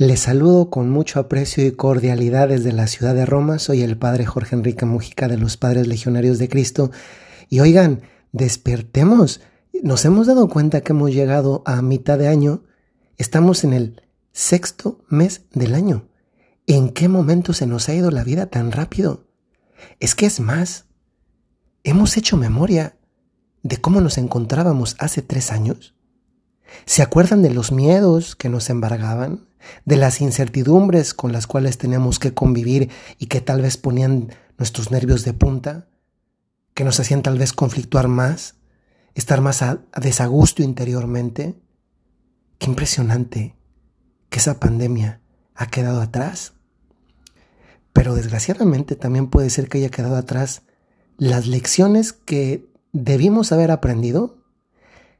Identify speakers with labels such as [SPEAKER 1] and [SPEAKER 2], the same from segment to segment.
[SPEAKER 1] Les saludo con mucho aprecio y cordialidad desde la ciudad de Roma. Soy el padre Jorge Enrique Mujica de los Padres Legionarios de Cristo. Y oigan, despertemos. Nos hemos dado cuenta que hemos llegado a mitad de año. Estamos en el sexto mes del año. ¿En qué momento se nos ha ido la vida tan rápido? Es que es más. Hemos hecho memoria de cómo nos encontrábamos hace tres años. ¿Se acuerdan de los miedos que nos embargaban? de las incertidumbres con las cuales teníamos que convivir y que tal vez ponían nuestros nervios de punta, que nos hacían tal vez conflictuar más, estar más a, desagusto interiormente. Qué impresionante que esa pandemia ha quedado atrás. Pero desgraciadamente también puede ser que haya quedado atrás las lecciones que debimos haber aprendido,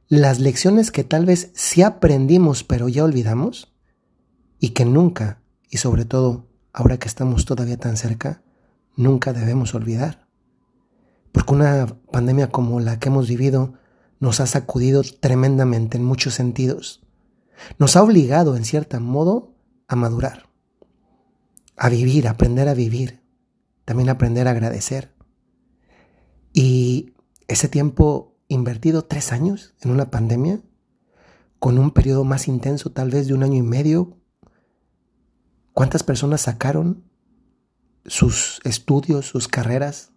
[SPEAKER 1] las lecciones que tal vez sí aprendimos pero ya olvidamos, y que nunca, y sobre todo ahora que estamos todavía tan cerca, nunca debemos olvidar. Porque una pandemia como la que hemos vivido nos ha sacudido tremendamente en muchos sentidos. Nos ha obligado, en cierto modo, a madurar, a vivir, a aprender a vivir, también aprender a agradecer. Y ese tiempo invertido, tres años en una pandemia, con un periodo más intenso, tal vez de un año y medio, ¿Cuántas personas sacaron sus estudios, sus carreras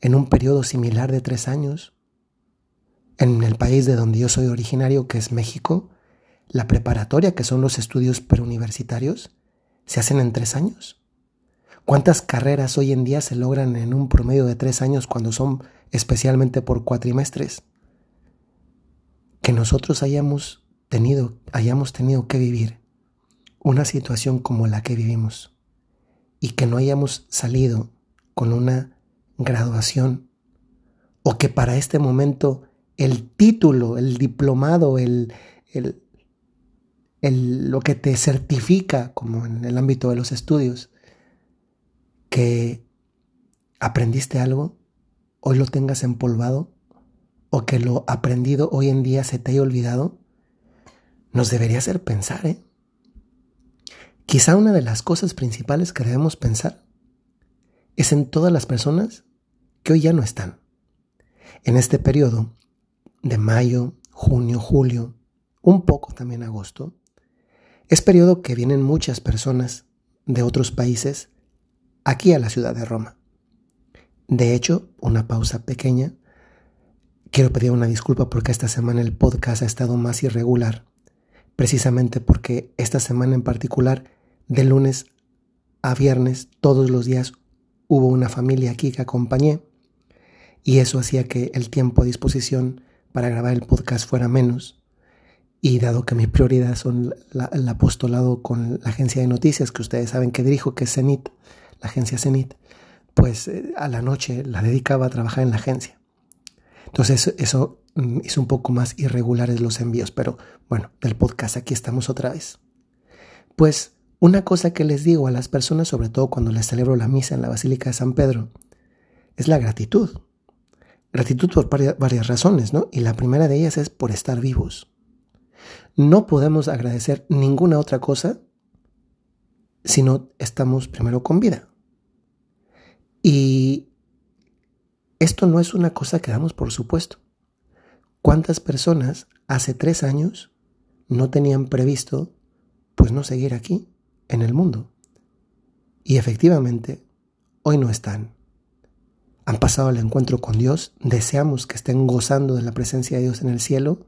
[SPEAKER 1] en un periodo similar de tres años? En el país de donde yo soy originario, que es México, la preparatoria, que son los estudios preuniversitarios, se hacen en tres años. ¿Cuántas carreras hoy en día se logran en un promedio de tres años cuando son especialmente por cuatrimestres? Que nosotros hayamos tenido, hayamos tenido que vivir una situación como la que vivimos y que no hayamos salido con una graduación o que para este momento el título, el diplomado, el, el, el, lo que te certifica, como en el ámbito de los estudios, que aprendiste algo, hoy lo tengas empolvado, o que lo aprendido hoy en día se te haya olvidado, nos debería hacer pensar, ¿eh? Quizá una de las cosas principales que debemos pensar es en todas las personas que hoy ya no están. En este periodo de mayo, junio, julio, un poco también agosto, es periodo que vienen muchas personas de otros países aquí a la ciudad de Roma. De hecho, una pausa pequeña. Quiero pedir una disculpa porque esta semana el podcast ha estado más irregular precisamente porque esta semana en particular, de lunes a viernes, todos los días hubo una familia aquí que acompañé y eso hacía que el tiempo a disposición para grabar el podcast fuera menos. Y dado que mi prioridad son el apostolado con la agencia de noticias que ustedes saben que dirijo, que es CENIT, la agencia CENIT, pues eh, a la noche la dedicaba a trabajar en la agencia. Entonces eso Mm, hizo un poco más irregulares los envíos, pero bueno, del podcast aquí estamos otra vez. Pues una cosa que les digo a las personas, sobre todo cuando les celebro la misa en la Basílica de San Pedro, es la gratitud. Gratitud por varias razones, ¿no? Y la primera de ellas es por estar vivos. No podemos agradecer ninguna otra cosa si no estamos primero con vida. Y esto no es una cosa que damos por supuesto. ¿Cuántas personas hace tres años no tenían previsto pues no seguir aquí, en el mundo? Y efectivamente, hoy no están. Han pasado al encuentro con Dios, deseamos que estén gozando de la presencia de Dios en el cielo.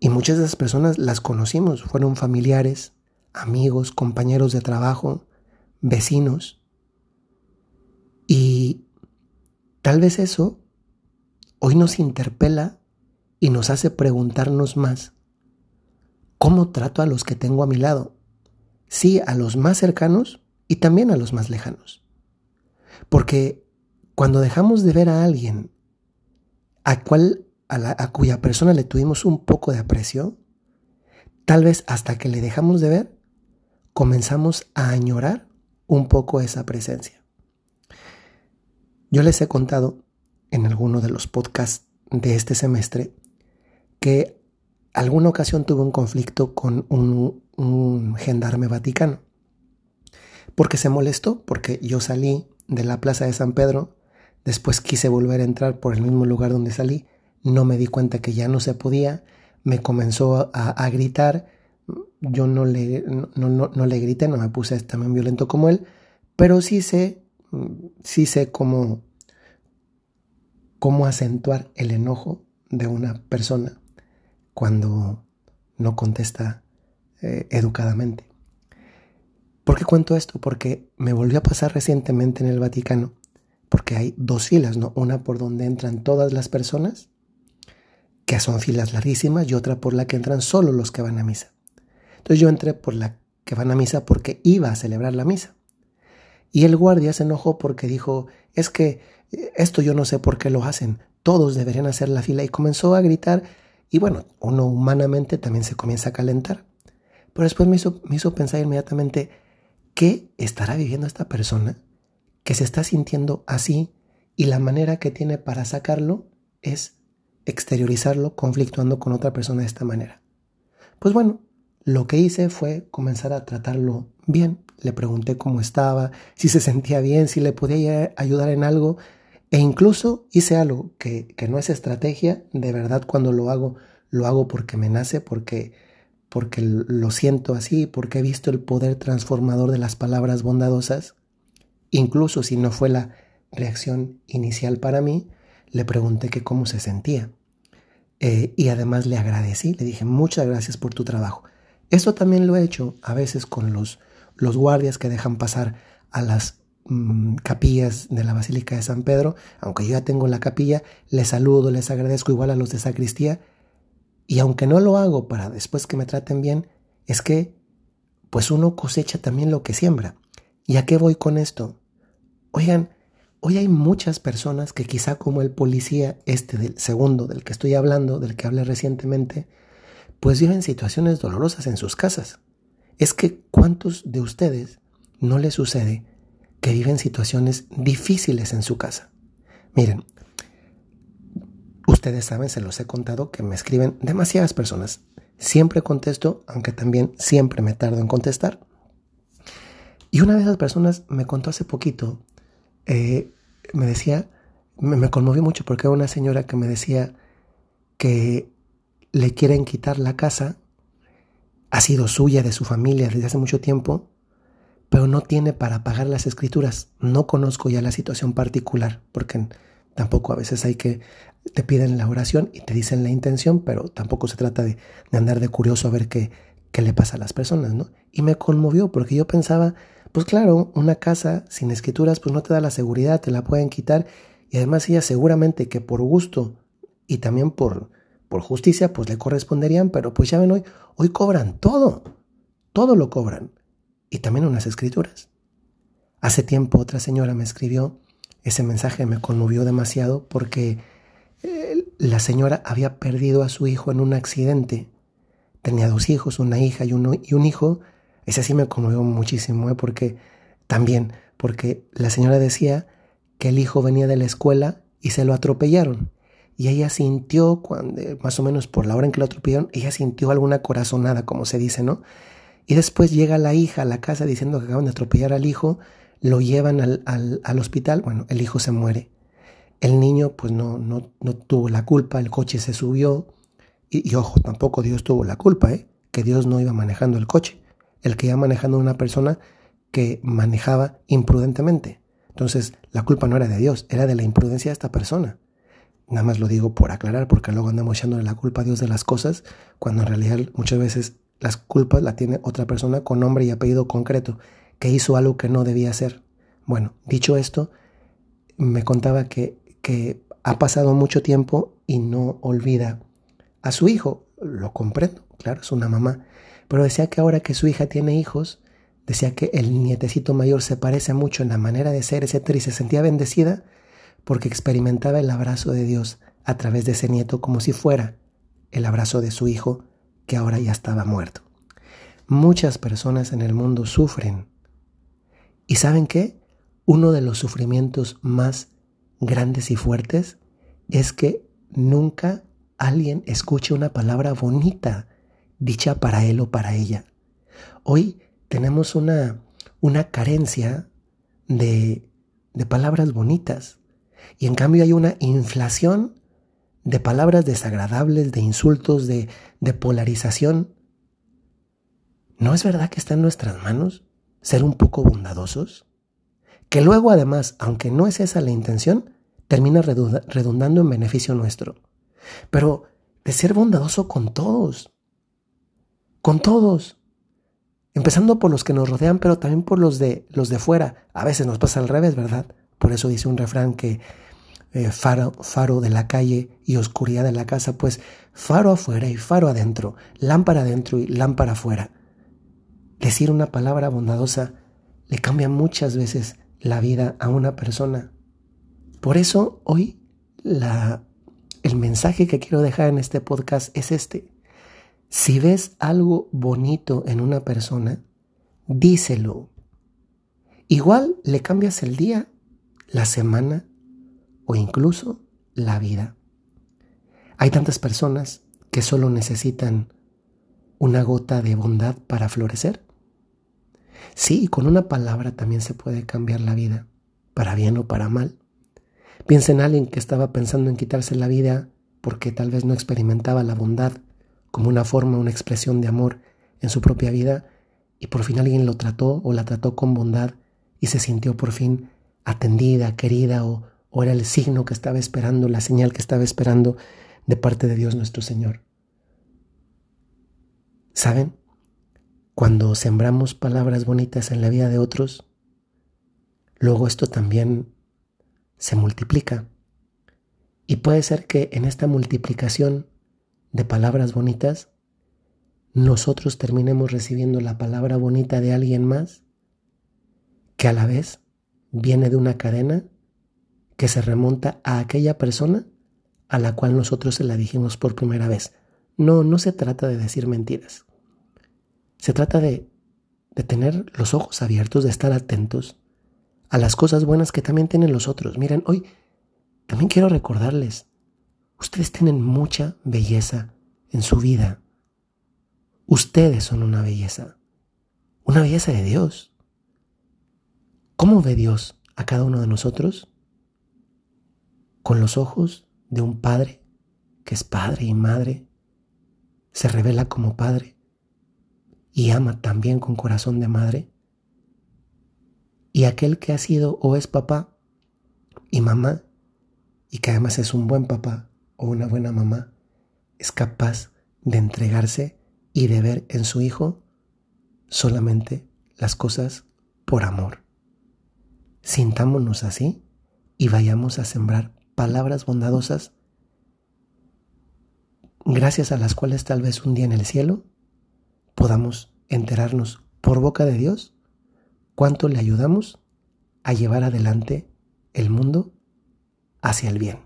[SPEAKER 1] Y muchas de esas personas las conocimos, fueron familiares, amigos, compañeros de trabajo, vecinos. Y tal vez eso hoy nos interpela y nos hace preguntarnos más, ¿cómo trato a los que tengo a mi lado? Sí, a los más cercanos y también a los más lejanos. Porque cuando dejamos de ver a alguien a, cual, a, a cuya persona le tuvimos un poco de aprecio, tal vez hasta que le dejamos de ver, comenzamos a añorar un poco esa presencia. Yo les he contado en alguno de los podcasts de este semestre que alguna ocasión tuve un conflicto con un, un gendarme vaticano. Porque se molestó, porque yo salí de la plaza de San Pedro, después quise volver a entrar por el mismo lugar donde salí, no me di cuenta que ya no se podía, me comenzó a, gritar, yo no le, no, no, no, le grité, no me puse también violento como él, pero sí sé, sí sé cómo, cómo acentuar el enojo de una persona cuando no contesta eh, educadamente. ¿Por qué cuento esto? Porque me volvió a pasar recientemente en el Vaticano, porque hay dos filas, ¿no? Una por donde entran todas las personas, que son filas larguísimas, y otra por la que entran solo los que van a misa. Entonces yo entré por la que van a misa porque iba a celebrar la misa. Y el guardia se enojó porque dijo, es que eh, esto yo no sé por qué lo hacen, todos deberían hacer la fila y comenzó a gritar y bueno, uno humanamente también se comienza a calentar. Pero después me hizo, me hizo pensar inmediatamente, ¿qué estará viviendo esta persona que se está sintiendo así y la manera que tiene para sacarlo es exteriorizarlo conflictuando con otra persona de esta manera? Pues bueno, lo que hice fue comenzar a tratarlo bien. Le pregunté cómo estaba, si se sentía bien, si le podía ayudar en algo. E incluso hice algo que, que no es estrategia. De verdad, cuando lo hago, lo hago porque me nace, porque, porque lo siento así, porque he visto el poder transformador de las palabras bondadosas. Incluso si no fue la reacción inicial para mí, le pregunté cómo se sentía. Eh, y además le agradecí, le dije muchas gracias por tu trabajo. Esto también lo he hecho a veces con los, los guardias que dejan pasar a las mm, capillas de la Basílica de San Pedro. Aunque yo ya tengo la capilla, les saludo, les agradezco igual a los de sacristía. Y aunque no lo hago para después que me traten bien, es que pues uno cosecha también lo que siembra. ¿Y a qué voy con esto? Oigan, hoy hay muchas personas que quizá como el policía este del segundo del que estoy hablando, del que hablé recientemente, pues viven situaciones dolorosas en sus casas. Es que ¿cuántos de ustedes no les sucede que viven situaciones difíciles en su casa? Miren, ustedes saben, se los he contado, que me escriben demasiadas personas. Siempre contesto, aunque también siempre me tardo en contestar. Y una de esas personas me contó hace poquito, eh, me decía, me, me mucho porque era una señora que me decía que le quieren quitar la casa, ha sido suya, de su familia desde hace mucho tiempo, pero no tiene para pagar las escrituras. No conozco ya la situación particular, porque tampoco a veces hay que, te piden la oración y te dicen la intención, pero tampoco se trata de, andar de curioso a ver qué, qué le pasa a las personas, ¿no? Y me conmovió porque yo pensaba, pues claro, una casa sin escrituras pues no te da la seguridad, te la pueden quitar y además ella seguramente que por gusto y también por, por justicia pues le corresponderían, pero pues ya ven hoy, hoy cobran todo, todo lo cobran, y también unas escrituras. Hace tiempo otra señora me escribió, ese mensaje me conmovió demasiado porque eh, la señora había perdido a su hijo en un accidente. Tenía dos hijos, una hija y, uno, y un hijo. Ese sí me conmovió muchísimo, ¿eh? porque también, porque la señora decía que el hijo venía de la escuela y se lo atropellaron y ella sintió, cuando, más o menos por la hora en que lo atropellaron, ella sintió alguna corazonada, como se dice, ¿no? Y después llega la hija a la casa diciendo que acaban de atropellar al hijo, lo llevan al, al, al hospital, bueno, el hijo se muere. El niño pues no, no, no tuvo la culpa, el coche se subió, y, y, ojo, tampoco Dios tuvo la culpa, ¿eh? que Dios no iba manejando el coche, el que iba manejando una persona que manejaba imprudentemente. Entonces, la culpa no era de Dios, era de la imprudencia de esta persona. Nada más lo digo por aclarar, porque luego andamos echándole la culpa a Dios de las cosas, cuando en realidad muchas veces las culpas la tiene otra persona con nombre y apellido concreto, que hizo algo que no debía hacer. Bueno, dicho esto, me contaba que, que ha pasado mucho tiempo y no olvida a su hijo. Lo comprendo, claro, es una mamá. Pero decía que ahora que su hija tiene hijos, decía que el nietecito mayor se parece mucho en la manera de ser, etcétera, y se sentía bendecida porque experimentaba el abrazo de Dios a través de ese nieto como si fuera el abrazo de su hijo que ahora ya estaba muerto. Muchas personas en el mundo sufren. ¿Y saben qué? Uno de los sufrimientos más grandes y fuertes es que nunca alguien escuche una palabra bonita dicha para él o para ella. Hoy tenemos una, una carencia de, de palabras bonitas y en cambio hay una inflación de palabras desagradables, de insultos, de, polarización. ¿No es verdad que está en nuestras manos ser un poco bondadosos? Que luego además, aunque no es esa la intención, termina redundando en beneficio nuestro. Pero de ser bondadoso con todos, con todos, empezando por los que nos rodean, pero también por los de los de fuera. A veces nos pasa al revés, ¿verdad? Por eso dice un refrán que eh, faro, faro de la calle y oscuridad de la casa, pues faro afuera y faro adentro, lámpara adentro y lámpara afuera. Decir una palabra bondadosa le cambia muchas veces la vida a una persona. Por eso hoy la, el mensaje que quiero dejar en este podcast es este. Si ves algo bonito en una persona, díselo. Igual le cambias el día, la semana o incluso la vida. Hay tantas personas que solo necesitan una gota de bondad para florecer. Sí, con una palabra también se puede cambiar la vida, para bien o para mal. Piensa en alguien que estaba pensando en quitarse la vida porque tal vez no experimentaba la bondad como una forma, una expresión de amor en su propia vida y por fin alguien lo trató o la trató con bondad y se sintió por fin atendida, querida o, era el signo que estaba esperando, la señal que estaba esperando de parte de Dios nuestro Señor. ¿Saben? Cuando sembramos palabras bonitas en la vida de otros, luego esto también se multiplica. Y puede ser que en esta multiplicación de palabras bonitas, nosotros terminemos recibiendo la palabra bonita de alguien más que a la vez viene de una cadena que se remonta a aquella persona a la cual nosotros se la dijimos por primera vez. No, no se trata de decir mentiras. Se trata de, de tener los ojos abiertos, de estar atentos a las cosas buenas que también tienen los otros. Miren, hoy también quiero recordarles, ustedes tienen mucha belleza en su vida. Ustedes son una belleza, una belleza de Dios. ¿Cómo ve Dios a cada uno de nosotros? Con los ojos de un padre que es padre y madre, se revela como padre y ama también con corazón de madre. Y aquel que ha sido o es papá y mamá, y que además es un buen papá o una buena mamá, es capaz de entregarse y de ver en su hijo solamente las cosas por amor. Sintámonos así y vayamos a sembrar palabras bondadosas gracias a las cuales tal vez un día en el cielo podamos enterarnos por boca de Dios cuánto le ayudamos a llevar adelante el mundo hacia el bien.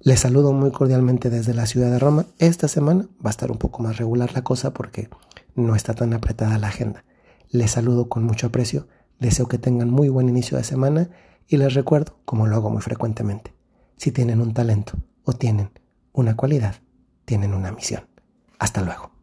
[SPEAKER 1] Les saludo muy cordialmente desde la ciudad de Roma. Esta semana va a estar un poco más regular la cosa porque no está tan apretada la agenda. Les saludo con mucho aprecio, deseo que tengan muy buen inicio de semana y les recuerdo, como lo hago muy frecuentemente, si tienen un talento o tienen una cualidad, tienen una misión. Hasta luego.